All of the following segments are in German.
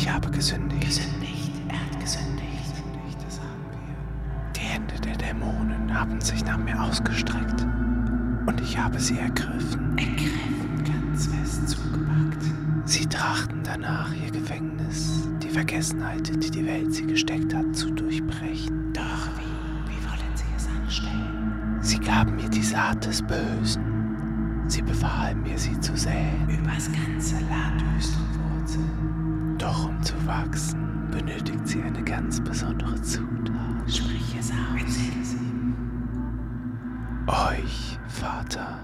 Ich habe gesündigt. Gesündigt, er hat gesündigt. Die Hände der Dämonen haben sich nach mir ausgestreckt. Und ich habe sie ergriffen. Ergriffen, ganz fest zugepackt. Sie trachten danach, ihr Gefängnis, die Vergessenheit, die die Welt sie gesteckt hat, zu durchbrechen. Doch wie, wie wollen sie es anstellen? Sie gaben mir die Saat des Bösen. Sie befahlen mir, sie zu säen. Übers ganze Land Wurzeln. Doch um zu wachsen, benötigt sie eine ganz besondere Zutat. Sprich es aus. Erzähl es ihm. Euch, Vater.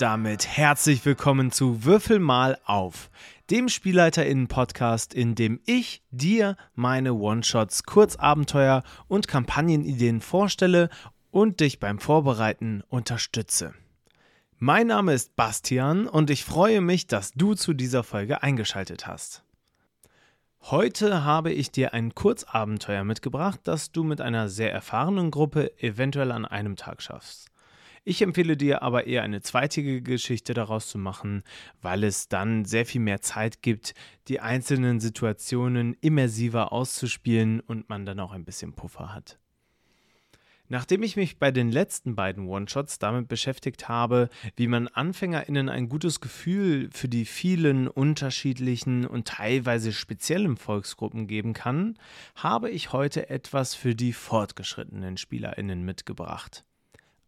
Damit herzlich willkommen zu Würfel mal auf, dem SpielleiterInnen-Podcast, in dem ich dir meine One-Shots, Kurzabenteuer und Kampagnenideen vorstelle und dich beim Vorbereiten unterstütze. Mein Name ist Bastian und ich freue mich, dass du zu dieser Folge eingeschaltet hast. Heute habe ich dir ein Kurzabenteuer mitgebracht, das du mit einer sehr erfahrenen Gruppe eventuell an einem Tag schaffst. Ich empfehle dir aber eher eine zweitige Geschichte daraus zu machen, weil es dann sehr viel mehr Zeit gibt, die einzelnen Situationen immersiver auszuspielen und man dann auch ein bisschen Puffer hat. Nachdem ich mich bei den letzten beiden One-Shots damit beschäftigt habe, wie man AnfängerInnen ein gutes Gefühl für die vielen unterschiedlichen und teilweise speziellen Volksgruppen geben kann, habe ich heute etwas für die fortgeschrittenen SpielerInnen mitgebracht.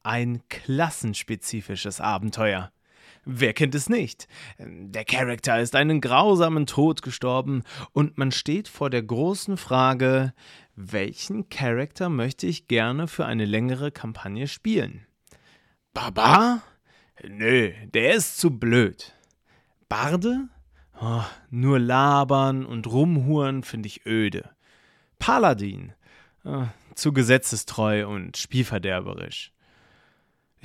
Ein klassenspezifisches Abenteuer. Wer kennt es nicht? Der Charakter ist einen grausamen Tod gestorben und man steht vor der großen Frage, welchen Charakter möchte ich gerne für eine längere Kampagne spielen? Barbar? Nö, der ist zu blöd. Barde? Oh, nur labern und rumhuren finde ich öde. Paladin? Oh, zu gesetzestreu und spielverderberisch.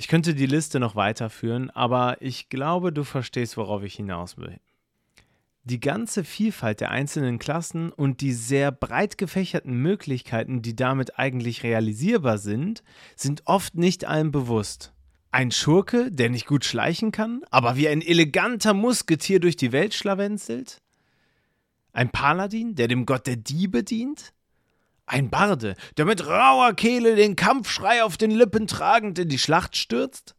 Ich könnte die Liste noch weiterführen, aber ich glaube, du verstehst, worauf ich hinaus will. Die ganze Vielfalt der einzelnen Klassen und die sehr breit gefächerten Möglichkeiten, die damit eigentlich realisierbar sind, sind oft nicht allen bewusst. Ein Schurke, der nicht gut schleichen kann, aber wie ein eleganter Musketier durch die Welt schlawenzelt? Ein Paladin, der dem Gott der Diebe dient? Ein Barde, der mit rauer Kehle den Kampfschrei auf den Lippen tragend in die Schlacht stürzt?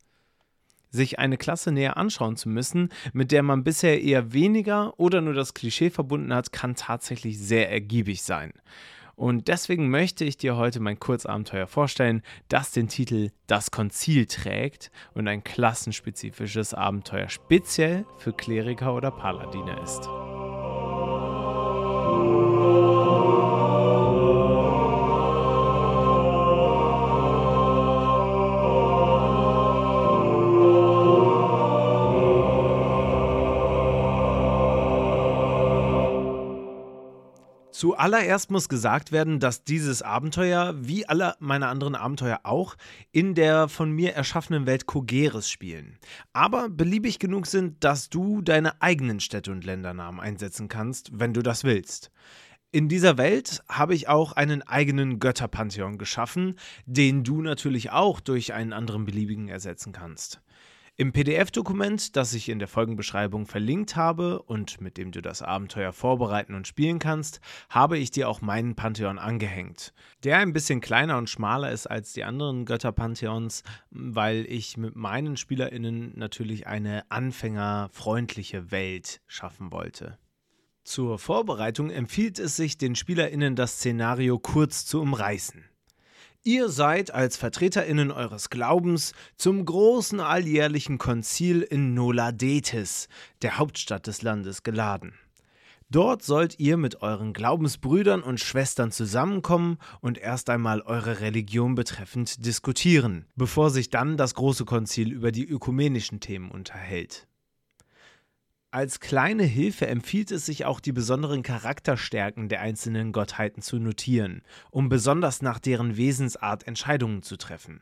Sich eine Klasse näher anschauen zu müssen, mit der man bisher eher weniger oder nur das Klischee verbunden hat, kann tatsächlich sehr ergiebig sein. Und deswegen möchte ich dir heute mein Kurzabenteuer vorstellen, das den Titel Das Konzil trägt und ein klassenspezifisches Abenteuer speziell für Kleriker oder Paladine ist. Zuallererst muss gesagt werden, dass dieses Abenteuer, wie alle meine anderen Abenteuer auch, in der von mir erschaffenen Welt Kogeres spielen. Aber beliebig genug sind, dass du deine eigenen Städte und Ländernamen einsetzen kannst, wenn du das willst. In dieser Welt habe ich auch einen eigenen Götterpantheon geschaffen, den du natürlich auch durch einen anderen beliebigen ersetzen kannst. Im PDF-Dokument, das ich in der Folgenbeschreibung verlinkt habe und mit dem du das Abenteuer vorbereiten und spielen kannst, habe ich dir auch meinen Pantheon angehängt. Der ein bisschen kleiner und schmaler ist als die anderen Götterpantheons, weil ich mit meinen SpielerInnen natürlich eine anfängerfreundliche Welt schaffen wollte. Zur Vorbereitung empfiehlt es sich, den SpielerInnen das Szenario kurz zu umreißen. Ihr seid als VertreterInnen eures Glaubens zum großen alljährlichen Konzil in Noladetis, der Hauptstadt des Landes, geladen. Dort sollt ihr mit euren Glaubensbrüdern und Schwestern zusammenkommen und erst einmal eure Religion betreffend diskutieren, bevor sich dann das große Konzil über die ökumenischen Themen unterhält. Als kleine Hilfe empfiehlt es sich auch, die besonderen Charakterstärken der einzelnen Gottheiten zu notieren, um besonders nach deren Wesensart Entscheidungen zu treffen.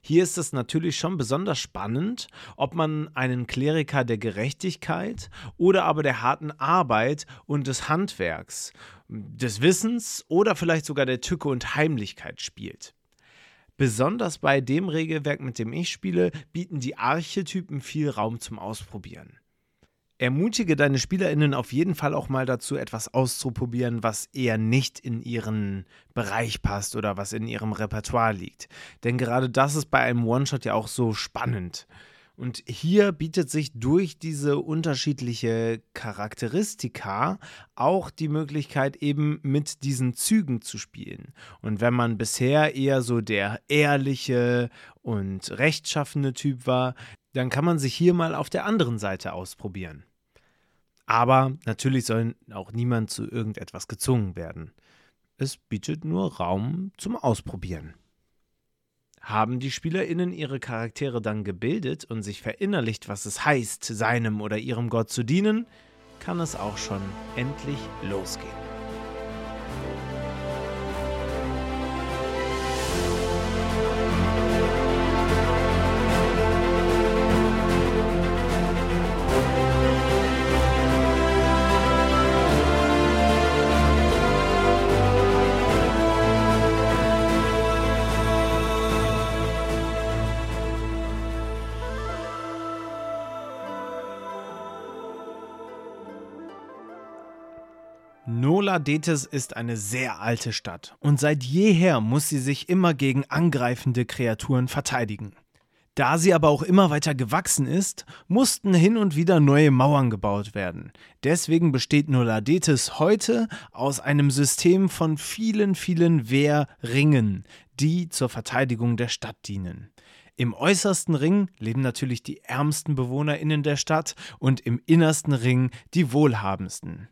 Hier ist es natürlich schon besonders spannend, ob man einen Kleriker der Gerechtigkeit oder aber der harten Arbeit und des Handwerks, des Wissens oder vielleicht sogar der Tücke und Heimlichkeit spielt. Besonders bei dem Regelwerk, mit dem ich spiele, bieten die Archetypen viel Raum zum Ausprobieren. Ermutige deine SpielerInnen auf jeden Fall auch mal dazu, etwas auszuprobieren, was eher nicht in ihren Bereich passt oder was in ihrem Repertoire liegt. Denn gerade das ist bei einem One-Shot ja auch so spannend. Und hier bietet sich durch diese unterschiedliche Charakteristika auch die Möglichkeit, eben mit diesen Zügen zu spielen. Und wenn man bisher eher so der ehrliche und rechtschaffene Typ war, dann kann man sich hier mal auf der anderen Seite ausprobieren. Aber natürlich soll auch niemand zu irgendetwas gezwungen werden. Es bietet nur Raum zum Ausprobieren. Haben die SpielerInnen ihre Charaktere dann gebildet und sich verinnerlicht, was es heißt, seinem oder ihrem Gott zu dienen, kann es auch schon endlich losgehen. Nola Detes ist eine sehr alte Stadt und seit jeher muss sie sich immer gegen angreifende Kreaturen verteidigen. Da sie aber auch immer weiter gewachsen ist, mussten hin und wieder neue Mauern gebaut werden. Deswegen besteht Nola Detes heute aus einem System von vielen, vielen Wehrringen, die zur Verteidigung der Stadt dienen. Im äußersten Ring leben natürlich die ärmsten BewohnerInnen der Stadt und im innersten Ring die wohlhabendsten.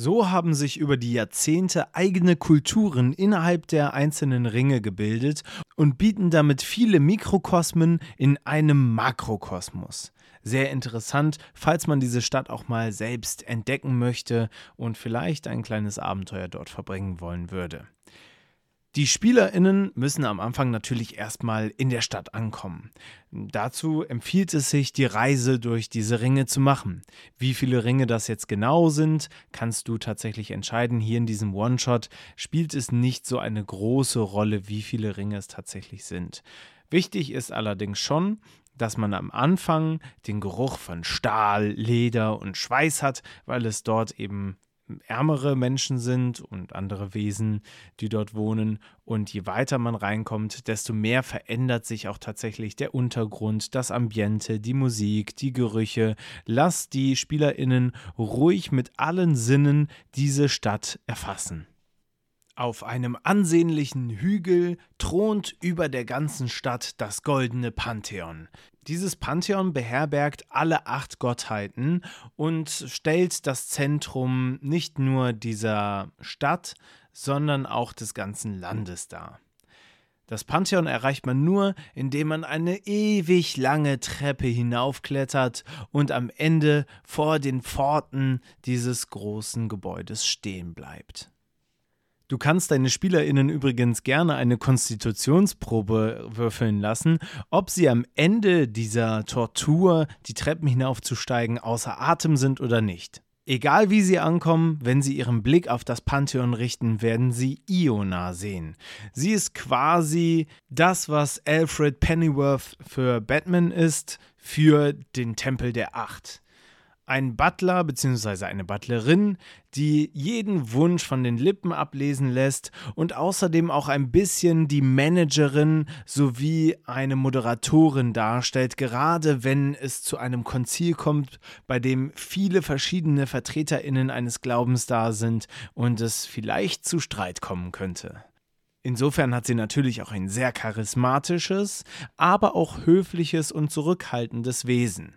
So haben sich über die Jahrzehnte eigene Kulturen innerhalb der einzelnen Ringe gebildet und bieten damit viele Mikrokosmen in einem Makrokosmos. Sehr interessant, falls man diese Stadt auch mal selbst entdecken möchte und vielleicht ein kleines Abenteuer dort verbringen wollen würde. Die SpielerInnen müssen am Anfang natürlich erstmal in der Stadt ankommen. Dazu empfiehlt es sich, die Reise durch diese Ringe zu machen. Wie viele Ringe das jetzt genau sind, kannst du tatsächlich entscheiden. Hier in diesem One-Shot spielt es nicht so eine große Rolle, wie viele Ringe es tatsächlich sind. Wichtig ist allerdings schon, dass man am Anfang den Geruch von Stahl, Leder und Schweiß hat, weil es dort eben ärmere Menschen sind und andere Wesen, die dort wohnen. Und je weiter man reinkommt, desto mehr verändert sich auch tatsächlich der Untergrund, das Ambiente, die Musik, die Gerüche. Lass die SpielerInnen ruhig mit allen Sinnen diese Stadt erfassen. Auf einem ansehnlichen Hügel thront über der ganzen Stadt das goldene Pantheon. Dieses Pantheon beherbergt alle acht Gottheiten und stellt das Zentrum nicht nur dieser Stadt, sondern auch des ganzen Landes dar. Das Pantheon erreicht man nur, indem man eine ewig lange Treppe hinaufklettert und am Ende vor den Pforten dieses großen Gebäudes stehen bleibt. Du kannst deine SpielerInnen übrigens gerne eine Konstitutionsprobe würfeln lassen, ob sie am Ende dieser Tortur, die Treppen hinaufzusteigen, außer Atem sind oder nicht. Egal wie sie ankommen, wenn sie ihren Blick auf das Pantheon richten, werden sie Iona sehen. Sie ist quasi das, was Alfred Pennyworth für Batman ist, für den Tempel der Acht ein Butler bzw. eine Butlerin, die jeden Wunsch von den Lippen ablesen lässt und außerdem auch ein bisschen die Managerin sowie eine Moderatorin darstellt, gerade wenn es zu einem Konzil kommt, bei dem viele verschiedene Vertreterinnen eines Glaubens da sind und es vielleicht zu Streit kommen könnte. Insofern hat sie natürlich auch ein sehr charismatisches, aber auch höfliches und zurückhaltendes Wesen.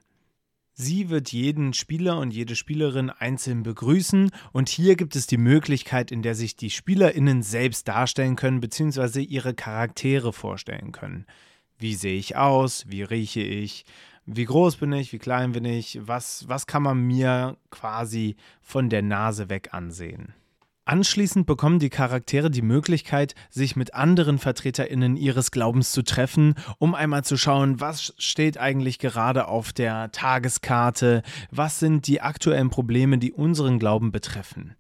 Sie wird jeden Spieler und jede Spielerin einzeln begrüßen und hier gibt es die Möglichkeit, in der sich die SpielerInnen selbst darstellen können bzw. ihre Charaktere vorstellen können. Wie sehe ich aus? Wie rieche ich? Wie groß bin ich? Wie klein bin ich? Was, was kann man mir quasi von der Nase weg ansehen? Anschließend bekommen die Charaktere die Möglichkeit, sich mit anderen Vertreterinnen ihres Glaubens zu treffen, um einmal zu schauen, was steht eigentlich gerade auf der Tageskarte, was sind die aktuellen Probleme, die unseren Glauben betreffen.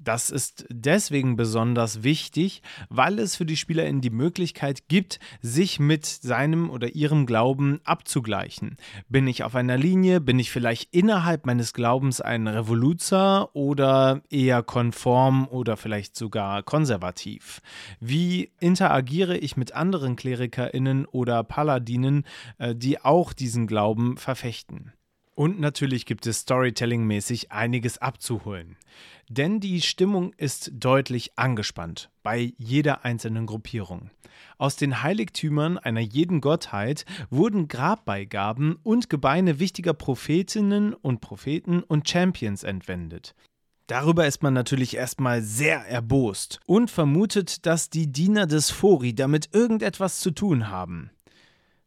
Das ist deswegen besonders wichtig, weil es für die SpielerInnen die Möglichkeit gibt, sich mit seinem oder ihrem Glauben abzugleichen. Bin ich auf einer Linie? Bin ich vielleicht innerhalb meines Glaubens ein Revoluzer oder eher konform oder vielleicht sogar konservativ? Wie interagiere ich mit anderen KlerikerInnen oder Paladinen, äh, die auch diesen Glauben verfechten? Und natürlich gibt es Storytelling-mäßig einiges abzuholen. Denn die Stimmung ist deutlich angespannt bei jeder einzelnen Gruppierung. Aus den Heiligtümern einer jeden Gottheit wurden Grabbeigaben und Gebeine wichtiger Prophetinnen und Propheten und Champions entwendet. Darüber ist man natürlich erstmal sehr erbost und vermutet, dass die Diener des Fori damit irgendetwas zu tun haben.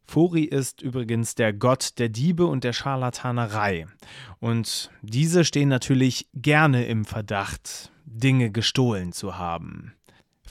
Fori ist übrigens der Gott der Diebe und der Scharlatanerei. Und diese stehen natürlich gerne im Verdacht, Dinge gestohlen zu haben.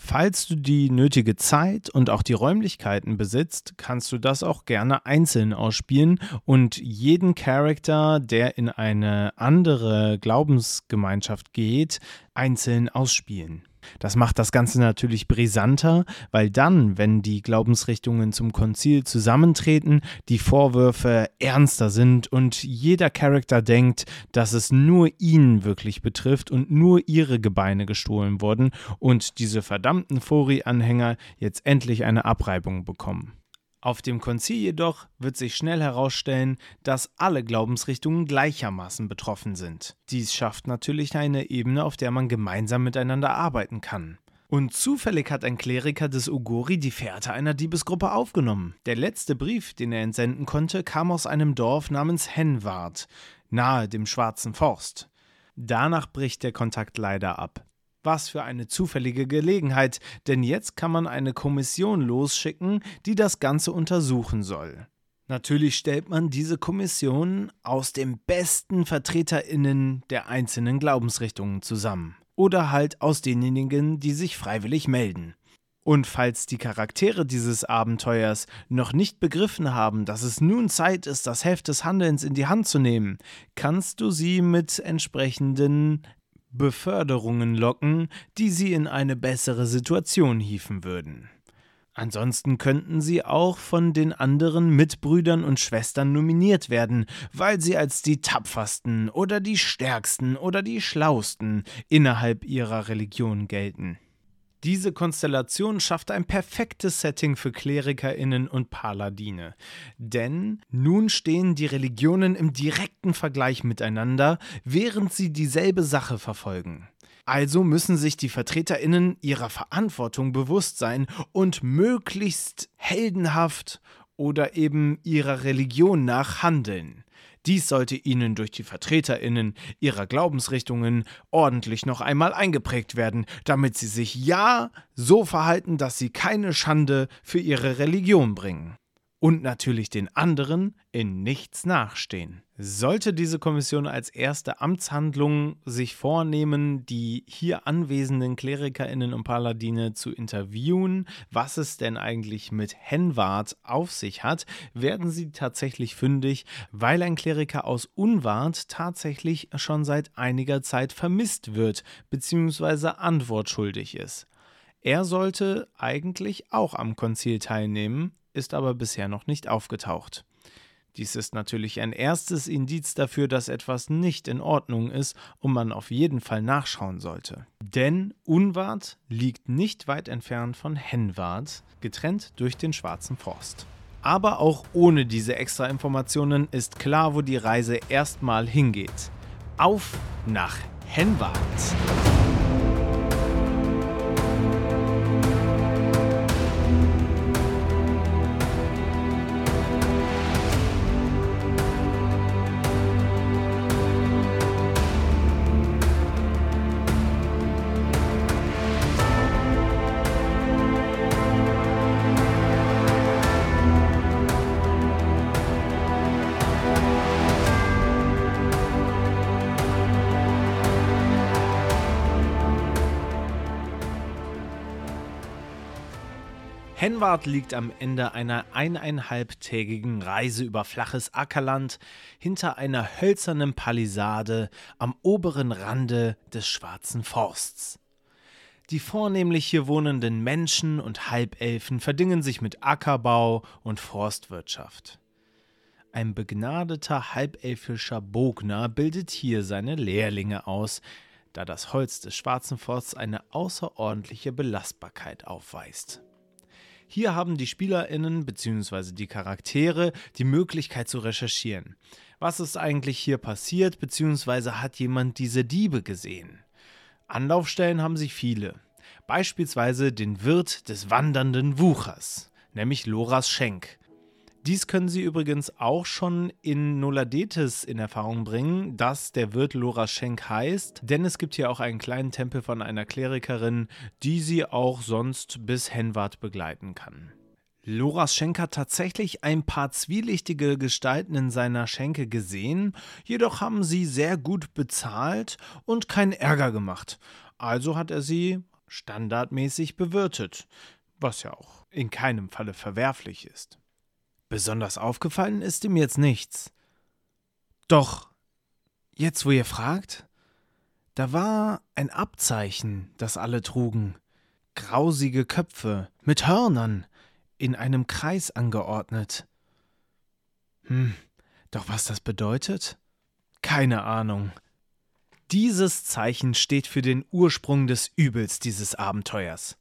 Falls du die nötige Zeit und auch die Räumlichkeiten besitzt, kannst du das auch gerne einzeln ausspielen und jeden Charakter, der in eine andere Glaubensgemeinschaft geht, einzeln ausspielen. Das macht das Ganze natürlich brisanter, weil dann, wenn die Glaubensrichtungen zum Konzil zusammentreten, die Vorwürfe ernster sind und jeder Charakter denkt, dass es nur ihn wirklich betrifft und nur ihre Gebeine gestohlen wurden und diese verdammten Fori-Anhänger jetzt endlich eine Abreibung bekommen. Auf dem Konzil jedoch wird sich schnell herausstellen, dass alle Glaubensrichtungen gleichermaßen betroffen sind. Dies schafft natürlich eine Ebene, auf der man gemeinsam miteinander arbeiten kann. Und zufällig hat ein Kleriker des Ugori die Fährte einer Diebesgruppe aufgenommen. Der letzte Brief, den er entsenden konnte, kam aus einem Dorf namens Henwart, nahe dem Schwarzen Forst. Danach bricht der Kontakt leider ab. Was für eine zufällige Gelegenheit, denn jetzt kann man eine Kommission losschicken, die das Ganze untersuchen soll. Natürlich stellt man diese Kommission aus den besten Vertreterinnen der einzelnen Glaubensrichtungen zusammen. Oder halt aus denjenigen, die sich freiwillig melden. Und falls die Charaktere dieses Abenteuers noch nicht begriffen haben, dass es nun Zeit ist, das Heft des Handelns in die Hand zu nehmen, kannst du sie mit entsprechenden Beförderungen locken, die sie in eine bessere Situation hieven würden. Ansonsten könnten sie auch von den anderen Mitbrüdern und Schwestern nominiert werden, weil sie als die tapfersten oder die stärksten oder die schlausten innerhalb ihrer Religion gelten. Diese Konstellation schafft ein perfektes Setting für KlerikerInnen und Paladine. Denn nun stehen die Religionen im direkten Vergleich miteinander, während sie dieselbe Sache verfolgen. Also müssen sich die VertreterInnen ihrer Verantwortung bewusst sein und möglichst heldenhaft oder eben ihrer Religion nach handeln. Dies sollte ihnen durch die Vertreterinnen ihrer Glaubensrichtungen ordentlich noch einmal eingeprägt werden, damit sie sich ja so verhalten, dass sie keine Schande für ihre Religion bringen und natürlich den anderen in nichts nachstehen. Sollte diese Kommission als erste Amtshandlung sich vornehmen, die hier anwesenden Klerikerinnen und Paladine zu interviewen, was es denn eigentlich mit Henwart auf sich hat, werden sie tatsächlich fündig, weil ein Kleriker aus Unwart tatsächlich schon seit einiger Zeit vermisst wird bzw. antwortschuldig ist. Er sollte eigentlich auch am Konzil teilnehmen, ist aber bisher noch nicht aufgetaucht. Dies ist natürlich ein erstes Indiz dafür, dass etwas nicht in Ordnung ist und man auf jeden Fall nachschauen sollte. Denn Unwart liegt nicht weit entfernt von Henwart, getrennt durch den Schwarzen Forst. Aber auch ohne diese extra Informationen ist klar, wo die Reise erstmal hingeht. Auf nach Henwart! Henwart liegt am Ende einer eineinhalbtägigen Reise über flaches Ackerland hinter einer hölzernen Palisade am oberen Rande des Schwarzen Forsts. Die vornehmlich hier wohnenden Menschen und Halbelfen verdingen sich mit Ackerbau und Forstwirtschaft. Ein begnadeter halbelfischer Bogner bildet hier seine Lehrlinge aus, da das Holz des Schwarzen Forsts eine außerordentliche Belastbarkeit aufweist. Hier haben die SpielerInnen bzw. die Charaktere die Möglichkeit zu recherchieren. Was ist eigentlich hier passiert, bzw. hat jemand diese Diebe gesehen? Anlaufstellen haben sich viele. Beispielsweise den Wirt des wandernden Wuchers, nämlich Loras Schenk. Dies können Sie übrigens auch schon in Noladetes in Erfahrung bringen, dass der Wirt Lora Schenk heißt, denn es gibt hier auch einen kleinen Tempel von einer Klerikerin, die Sie auch sonst bis Henwart begleiten kann. Loras Schenk hat tatsächlich ein paar zwielichtige Gestalten in seiner Schenke gesehen, jedoch haben sie sehr gut bezahlt und keinen Ärger gemacht. Also hat er sie standardmäßig bewirtet, was ja auch in keinem Falle verwerflich ist. Besonders aufgefallen ist ihm jetzt nichts. Doch, jetzt wo ihr fragt, da war ein Abzeichen, das alle trugen. Grausige Köpfe mit Hörnern in einem Kreis angeordnet. Hm, doch was das bedeutet? Keine Ahnung. Dieses Zeichen steht für den Ursprung des Übels dieses Abenteuers.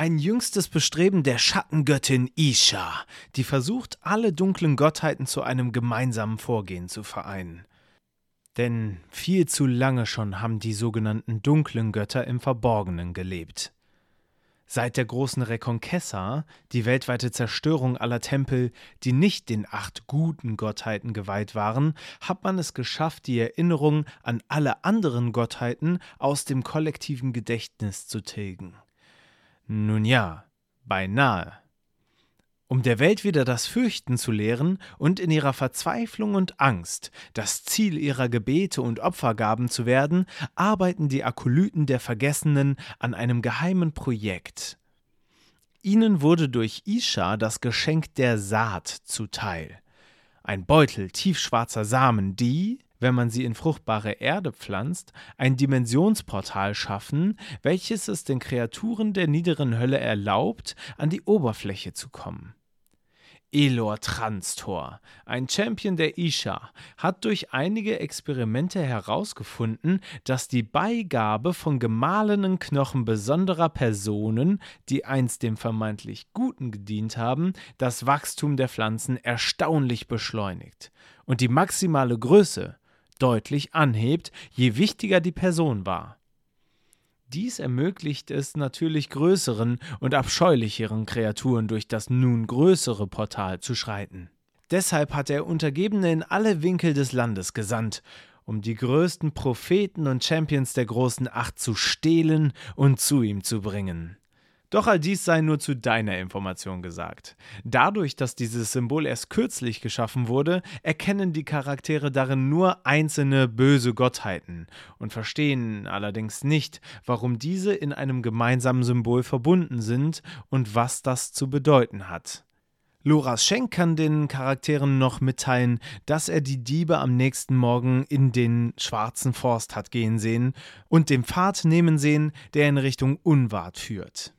Ein jüngstes Bestreben der Schattengöttin Isha, die versucht, alle dunklen Gottheiten zu einem gemeinsamen Vorgehen zu vereinen. Denn viel zu lange schon haben die sogenannten dunklen Götter im Verborgenen gelebt. Seit der großen Reconquessa, die weltweite Zerstörung aller Tempel, die nicht den acht guten Gottheiten geweiht waren, hat man es geschafft, die Erinnerung an alle anderen Gottheiten aus dem kollektiven Gedächtnis zu tilgen. Nun ja, beinahe. Um der Welt wieder das Fürchten zu lehren und in ihrer Verzweiflung und Angst das Ziel ihrer Gebete und Opfergaben zu werden, arbeiten die Akolyten der Vergessenen an einem geheimen Projekt. Ihnen wurde durch Isha das Geschenk der Saat zuteil. Ein Beutel tiefschwarzer Samen, die, wenn man sie in fruchtbare Erde pflanzt, ein Dimensionsportal schaffen, welches es den Kreaturen der niederen Hölle erlaubt, an die Oberfläche zu kommen. Elor Transtor, ein Champion der Isha, hat durch einige Experimente herausgefunden, dass die Beigabe von gemahlenen Knochen besonderer Personen, die einst dem vermeintlich Guten gedient haben, das Wachstum der Pflanzen erstaunlich beschleunigt und die maximale Größe deutlich anhebt, je wichtiger die Person war. Dies ermöglicht es natürlich größeren und abscheulicheren Kreaturen durch das nun größere Portal zu schreiten. Deshalb hat er Untergebene in alle Winkel des Landes gesandt, um die größten Propheten und Champions der großen Acht zu stehlen und zu ihm zu bringen. Doch all dies sei nur zu deiner Information gesagt. Dadurch, dass dieses Symbol erst kürzlich geschaffen wurde, erkennen die Charaktere darin nur einzelne böse Gottheiten und verstehen allerdings nicht, warum diese in einem gemeinsamen Symbol verbunden sind und was das zu bedeuten hat. Loras Schenk kann den Charakteren noch mitteilen, dass er die Diebe am nächsten Morgen in den schwarzen Forst hat gehen sehen und den Pfad nehmen sehen, der in Richtung Unwart führt.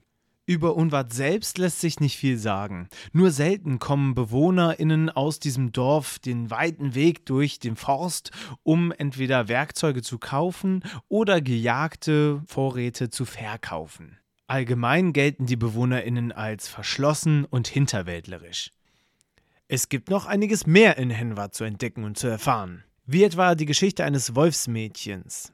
Über Unwart selbst lässt sich nicht viel sagen. Nur selten kommen BewohnerInnen aus diesem Dorf den weiten Weg durch den Forst, um entweder Werkzeuge zu kaufen oder gejagte Vorräte zu verkaufen. Allgemein gelten die BewohnerInnen als verschlossen und hinterwäldlerisch. Es gibt noch einiges mehr in Henwart zu entdecken und zu erfahren. Wie etwa die Geschichte eines Wolfsmädchens.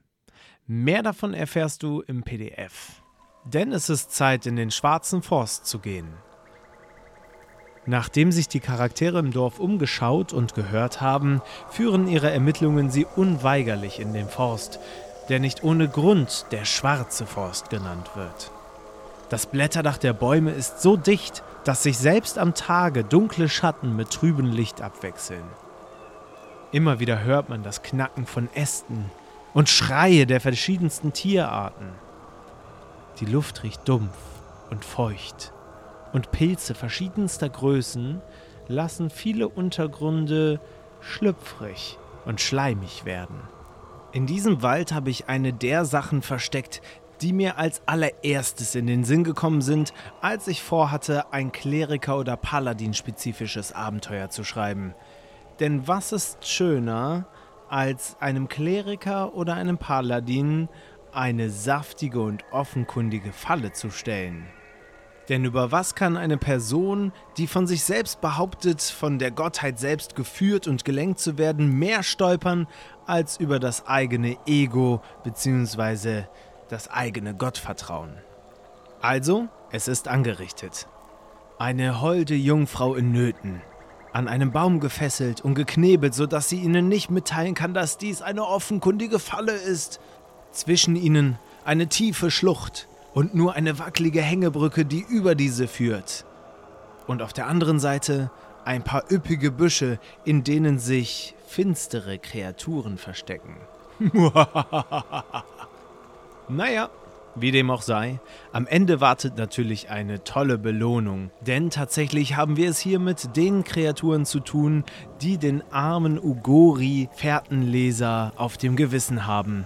Mehr davon erfährst du im PDF. Denn es ist Zeit, in den schwarzen Forst zu gehen. Nachdem sich die Charaktere im Dorf umgeschaut und gehört haben, führen ihre Ermittlungen sie unweigerlich in den Forst, der nicht ohne Grund der schwarze Forst genannt wird. Das Blätterdach der Bäume ist so dicht, dass sich selbst am Tage dunkle Schatten mit trübem Licht abwechseln. Immer wieder hört man das Knacken von Ästen und Schreie der verschiedensten Tierarten. Die Luft riecht dumpf und feucht und Pilze verschiedenster Größen lassen viele Untergründe schlüpfrig und schleimig werden. In diesem Wald habe ich eine der Sachen versteckt, die mir als allererstes in den Sinn gekommen sind, als ich vorhatte, ein Kleriker- oder Paladin-spezifisches Abenteuer zu schreiben. Denn was ist schöner, als einem Kleriker oder einem Paladin eine saftige und offenkundige Falle zu stellen? Denn über was kann eine Person, die von sich selbst behauptet, von der Gottheit selbst geführt und gelenkt zu werden, mehr stolpern als über das eigene Ego bzw. das eigene Gottvertrauen? Also, es ist angerichtet. Eine holde Jungfrau in Nöten, an einem Baum gefesselt und geknebelt, sodass sie ihnen nicht mitteilen kann, dass dies eine offenkundige Falle ist. Zwischen ihnen eine tiefe Schlucht, und nur eine wackelige Hängebrücke, die über diese führt. Und auf der anderen Seite ein paar üppige Büsche, in denen sich finstere Kreaturen verstecken. naja, wie dem auch sei, am Ende wartet natürlich eine tolle Belohnung, denn tatsächlich haben wir es hier mit den Kreaturen zu tun, die den armen Ugori Fährtenleser auf dem Gewissen haben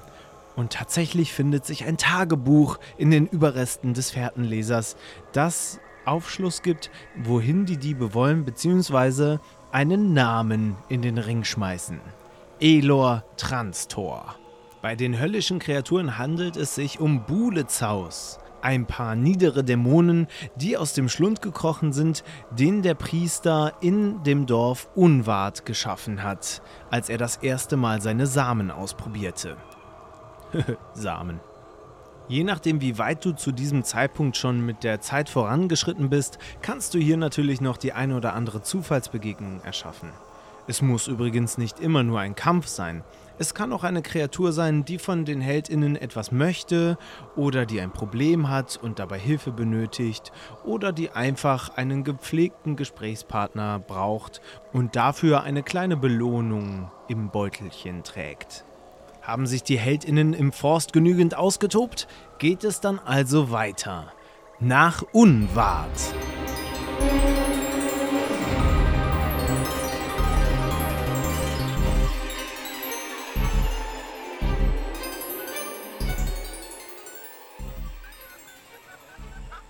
und tatsächlich findet sich ein Tagebuch in den Überresten des Fährtenlesers, das Aufschluss gibt, wohin die Diebe wollen, beziehungsweise einen Namen in den Ring schmeißen. Elor Transtor. Bei den höllischen Kreaturen handelt es sich um Bulezaus, ein paar niedere Dämonen, die aus dem Schlund gekrochen sind, den der Priester in dem Dorf Unwart geschaffen hat, als er das erste Mal seine Samen ausprobierte. Samen. Je nachdem, wie weit du zu diesem Zeitpunkt schon mit der Zeit vorangeschritten bist, kannst du hier natürlich noch die eine oder andere Zufallsbegegnung erschaffen. Es muss übrigens nicht immer nur ein Kampf sein. Es kann auch eine Kreatur sein, die von den Heldinnen etwas möchte oder die ein Problem hat und dabei Hilfe benötigt oder die einfach einen gepflegten Gesprächspartner braucht und dafür eine kleine Belohnung im Beutelchen trägt. Haben sich die Heldinnen im Forst genügend ausgetobt? Geht es dann also weiter. Nach Unwart.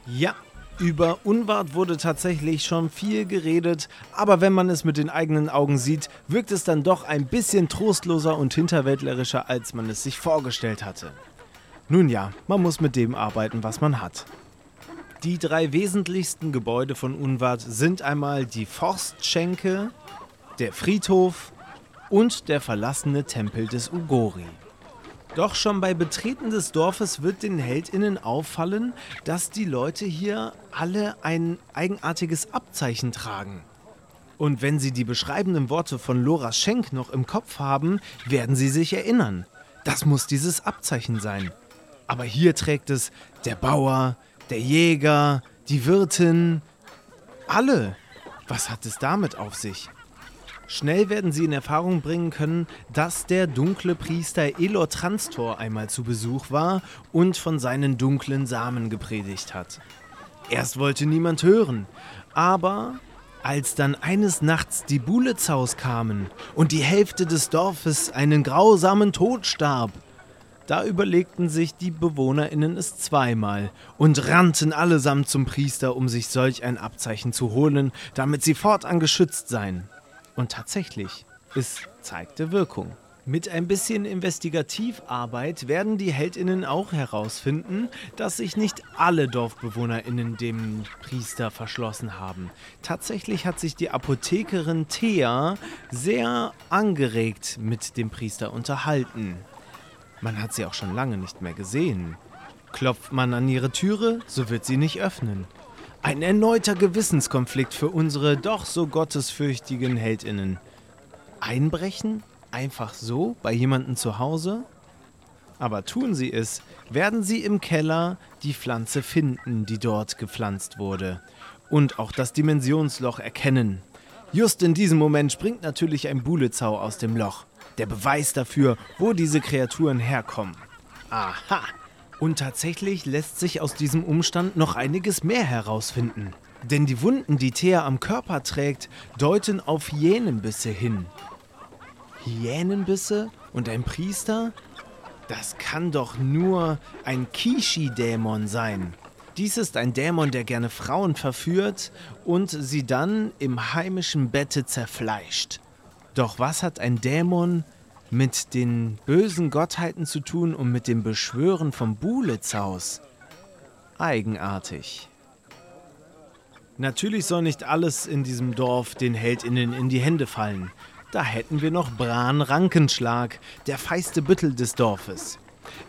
Ja, über Unwart wurde tatsächlich schon viel geredet, aber wenn man es mit den eigenen Augen sieht, wirkt es dann doch ein bisschen trostloser und hinterwäldlerischer, als man es sich vorgestellt hatte. Nun ja, man muss mit dem arbeiten, was man hat. Die drei wesentlichsten Gebäude von Unwart sind einmal die Forstschenke, der Friedhof und der verlassene Tempel des Ugori. Doch schon bei Betreten des Dorfes wird den HeldInnen auffallen, dass die Leute hier alle ein eigenartiges Abzeichen tragen. Und wenn sie die beschreibenden Worte von Lora Schenk noch im Kopf haben, werden sie sich erinnern. Das muss dieses Abzeichen sein. Aber hier trägt es der Bauer, der Jäger, die Wirtin, alle. Was hat es damit auf sich? Schnell werden sie in Erfahrung bringen können, dass der dunkle Priester Elor Transtor einmal zu Besuch war und von seinen dunklen Samen gepredigt hat. Erst wollte niemand hören, aber als dann eines Nachts die Bulezaus kamen und die Hälfte des Dorfes einen grausamen Tod starb, da überlegten sich die BewohnerInnen es zweimal und rannten allesamt zum Priester, um sich solch ein Abzeichen zu holen, damit sie fortan geschützt seien. Und tatsächlich, es zeigte Wirkung. Mit ein bisschen Investigativarbeit werden die Heldinnen auch herausfinden, dass sich nicht alle Dorfbewohnerinnen dem Priester verschlossen haben. Tatsächlich hat sich die Apothekerin Thea sehr angeregt mit dem Priester unterhalten. Man hat sie auch schon lange nicht mehr gesehen. Klopft man an ihre Türe, so wird sie nicht öffnen. Ein erneuter Gewissenskonflikt für unsere doch so gottesfürchtigen Heldinnen. Einbrechen? Einfach so? Bei jemandem zu Hause? Aber tun sie es, werden sie im Keller die Pflanze finden, die dort gepflanzt wurde. Und auch das Dimensionsloch erkennen. Just in diesem Moment springt natürlich ein Bulezau aus dem Loch. Der Beweis dafür, wo diese Kreaturen herkommen. Aha! Und tatsächlich lässt sich aus diesem Umstand noch einiges mehr herausfinden. Denn die Wunden, die Thea am Körper trägt, deuten auf Hyänenbisse hin. Hyänenbisse und ein Priester? Das kann doch nur ein Kishi-Dämon sein. Dies ist ein Dämon, der gerne Frauen verführt und sie dann im heimischen Bette zerfleischt. Doch was hat ein Dämon mit den bösen Gottheiten zu tun und mit dem Beschwören vom Bulitzhaus? Eigenartig. Natürlich soll nicht alles in diesem Dorf den HeldInnen in die Hände fallen. Da hätten wir noch Bran Rankenschlag, der feiste Büttel des Dorfes.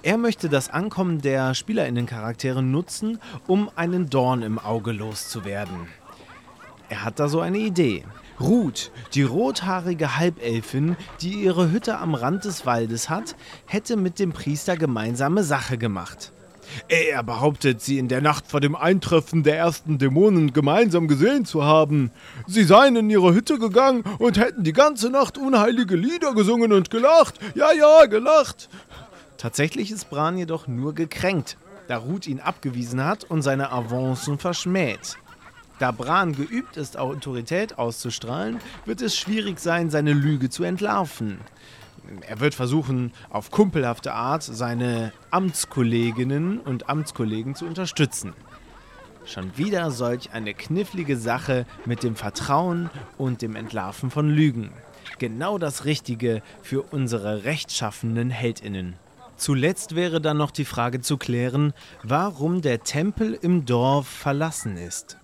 Er möchte das Ankommen der SpielerInnen-Charaktere nutzen, um einen Dorn im Auge loszuwerden. Er hat da so eine Idee. Ruth, die rothaarige Halbelfin, die ihre Hütte am Rand des Waldes hat, hätte mit dem Priester gemeinsame Sache gemacht. Er behauptet, sie in der Nacht vor dem Eintreffen der ersten Dämonen gemeinsam gesehen zu haben. Sie seien in ihre Hütte gegangen und hätten die ganze Nacht unheilige Lieder gesungen und gelacht. Ja, ja, gelacht. Tatsächlich ist Bran jedoch nur gekränkt, da Ruth ihn abgewiesen hat und seine Avancen verschmäht. Da Bran geübt ist, Autorität auszustrahlen, wird es schwierig sein, seine Lüge zu entlarven. Er wird versuchen, auf kumpelhafte Art seine Amtskolleginnen und Amtskollegen zu unterstützen. Schon wieder solch eine knifflige Sache mit dem Vertrauen und dem Entlarven von Lügen. Genau das Richtige für unsere rechtschaffenden Heldinnen. Zuletzt wäre dann noch die Frage zu klären, warum der Tempel im Dorf verlassen ist.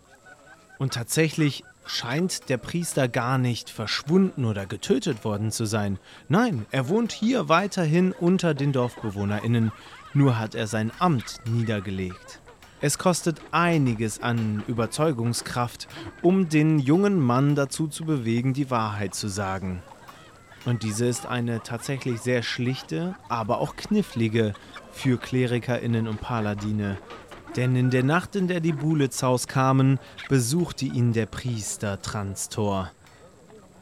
Und tatsächlich scheint der Priester gar nicht verschwunden oder getötet worden zu sein. Nein, er wohnt hier weiterhin unter den Dorfbewohnerinnen, nur hat er sein Amt niedergelegt. Es kostet einiges an Überzeugungskraft, um den jungen Mann dazu zu bewegen, die Wahrheit zu sagen. Und diese ist eine tatsächlich sehr schlichte, aber auch knifflige für KlerikerInnen und Paladine, denn in der Nacht, in der die Bulitzhaus kamen, besuchte ihn der Priester Transtor.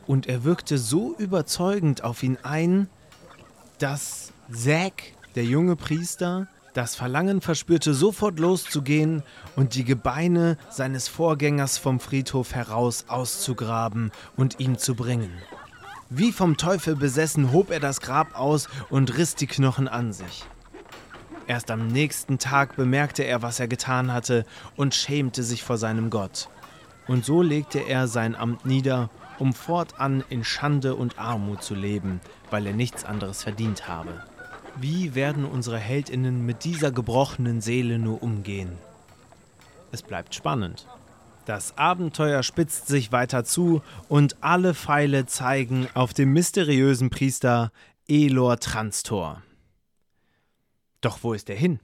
Und er wirkte so überzeugend auf ihn ein, dass Zack, der junge Priester, das Verlangen verspürte, sofort loszugehen und die Gebeine seines Vorgängers vom Friedhof heraus auszugraben und ihm zu bringen. Wie vom Teufel besessen hob er das Grab aus und riss die Knochen an sich. Erst am nächsten Tag bemerkte er, was er getan hatte und schämte sich vor seinem Gott. Und so legte er sein Amt nieder, um fortan in Schande und Armut zu leben, weil er nichts anderes verdient habe. Wie werden unsere Heldinnen mit dieser gebrochenen Seele nur umgehen? Es bleibt spannend. Das Abenteuer spitzt sich weiter zu und alle Pfeile zeigen auf den mysteriösen Priester Elor Transtor. Doch wo ist er hin?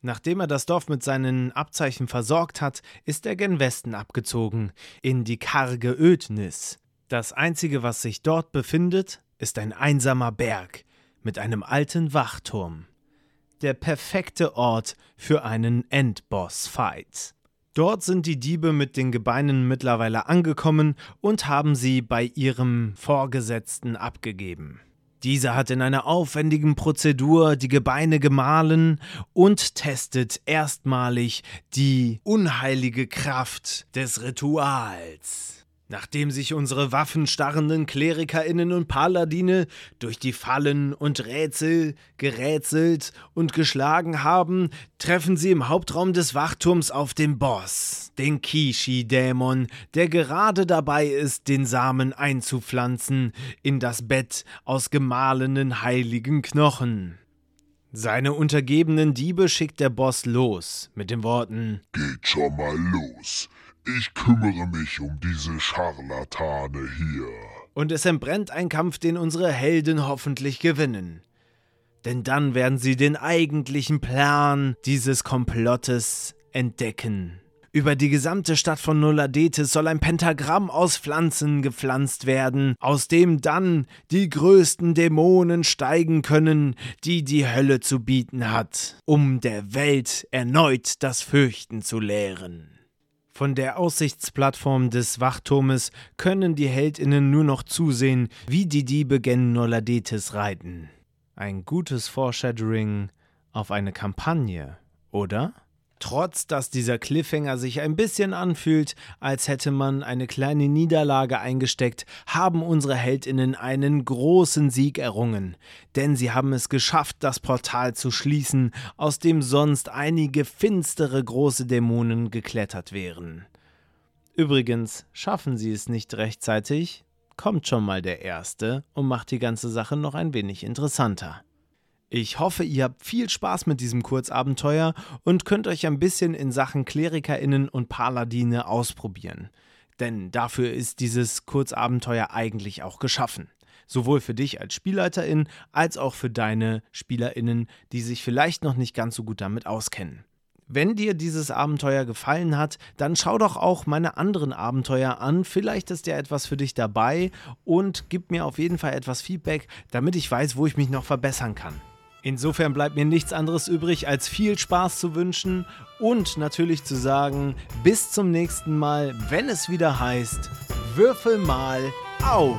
Nachdem er das Dorf mit seinen Abzeichen versorgt hat, ist er gen Westen abgezogen, in die karge Ödnis. Das einzige, was sich dort befindet, ist ein einsamer Berg mit einem alten Wachturm. Der perfekte Ort für einen Endboss-Fight. Dort sind die Diebe mit den Gebeinen mittlerweile angekommen und haben sie bei ihrem Vorgesetzten abgegeben. Dieser hat in einer aufwendigen Prozedur die Gebeine gemahlen und testet erstmalig die unheilige Kraft des Rituals. Nachdem sich unsere waffenstarrenden KlerikerInnen und Paladine durch die Fallen und Rätsel gerätselt und geschlagen haben, treffen sie im Hauptraum des Wachturms auf den Boss, den Kishi-Dämon, der gerade dabei ist, den Samen einzupflanzen in das Bett aus gemahlenen heiligen Knochen. Seine untergebenen Diebe schickt der Boss los mit den Worten Geht schon mal los. Ich kümmere mich um diese Scharlatane hier. Und es entbrennt ein Kampf, den unsere Helden hoffentlich gewinnen. Denn dann werden sie den eigentlichen Plan dieses Komplottes entdecken. Über die gesamte Stadt von Noladetis soll ein Pentagramm aus Pflanzen gepflanzt werden, aus dem dann die größten Dämonen steigen können, die die Hölle zu bieten hat, um der Welt erneut das Fürchten zu lehren. Von der Aussichtsplattform des Wachturmes können die Heldinnen nur noch zusehen, wie die Diebe gen Noladetis reiten. Ein gutes Foreshadowing auf eine Kampagne, oder? Trotz dass dieser Cliffhanger sich ein bisschen anfühlt, als hätte man eine kleine Niederlage eingesteckt, haben unsere Heldinnen einen großen Sieg errungen. Denn sie haben es geschafft, das Portal zu schließen, aus dem sonst einige finstere große Dämonen geklettert wären. Übrigens schaffen sie es nicht rechtzeitig, kommt schon mal der Erste und macht die ganze Sache noch ein wenig interessanter. Ich hoffe, ihr habt viel Spaß mit diesem Kurzabenteuer und könnt euch ein bisschen in Sachen KlerikerInnen und Paladine ausprobieren. Denn dafür ist dieses Kurzabenteuer eigentlich auch geschaffen. Sowohl für dich als Spielleiterin als auch für deine SpielerInnen, die sich vielleicht noch nicht ganz so gut damit auskennen. Wenn dir dieses Abenteuer gefallen hat, dann schau doch auch meine anderen Abenteuer an. Vielleicht ist ja etwas für dich dabei und gib mir auf jeden Fall etwas Feedback, damit ich weiß, wo ich mich noch verbessern kann. Insofern bleibt mir nichts anderes übrig, als viel Spaß zu wünschen und natürlich zu sagen, bis zum nächsten Mal, wenn es wieder heißt, Würfel mal auf!